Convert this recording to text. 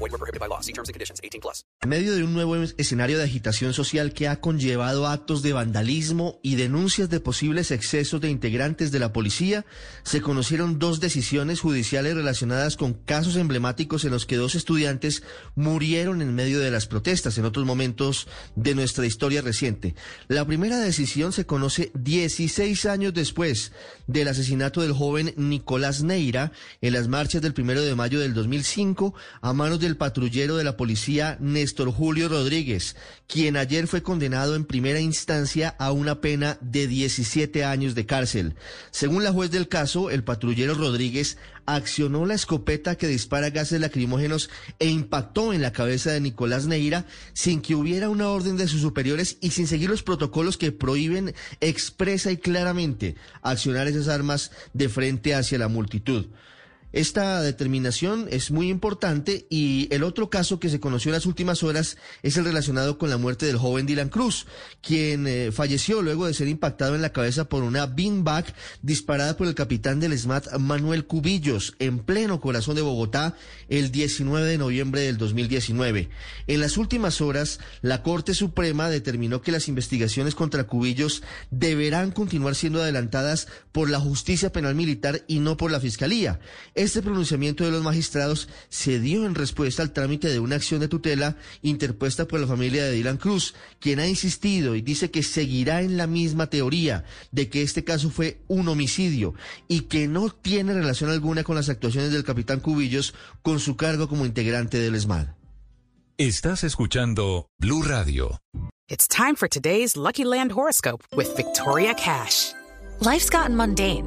Void were prohibited by law. See terms and conditions. 18 plus. En medio de un nuevo escenario de agitación social que ha conllevado actos de vandalismo y denuncias de posibles excesos de integrantes de la policía, se conocieron dos decisiones judiciales relacionadas con casos emblemáticos en los que dos estudiantes murieron en medio de las protestas en otros momentos de nuestra historia reciente. La primera decisión se conoce 16 años después del asesinato del joven Nicolás Neira en las marchas del primero de mayo del 2005 a manos del patrullero de la policía Néstor Julio Rodríguez, quien ayer fue condenado en primera instancia a una pena de 17 años de cárcel. Según la juez del caso, el patrullero Rodríguez accionó la escopeta que dispara gases lacrimógenos e impactó en la cabeza de Nicolás Neira sin que hubiera una orden de sus superiores y sin seguir los protocolos que prohíben expresa y claramente accionar esas armas de frente hacia la multitud. Esta determinación es muy importante y el otro caso que se conoció en las últimas horas es el relacionado con la muerte del joven Dylan Cruz, quien eh, falleció luego de ser impactado en la cabeza por una beanbag disparada por el capitán del SMAT Manuel Cubillos en pleno corazón de Bogotá el 19 de noviembre del 2019. En las últimas horas, la Corte Suprema determinó que las investigaciones contra Cubillos deberán continuar siendo adelantadas por la justicia penal militar y no por la Fiscalía. Este pronunciamiento de los magistrados se dio en respuesta al trámite de una acción de tutela interpuesta por la familia de Dylan Cruz, quien ha insistido y dice que seguirá en la misma teoría de que este caso fue un homicidio y que no tiene relación alguna con las actuaciones del capitán Cubillos con su cargo como integrante del ESMAD. Estás escuchando Blue Radio. It's time for today's Lucky Land horoscope with Victoria Cash. Life's gotten mundane,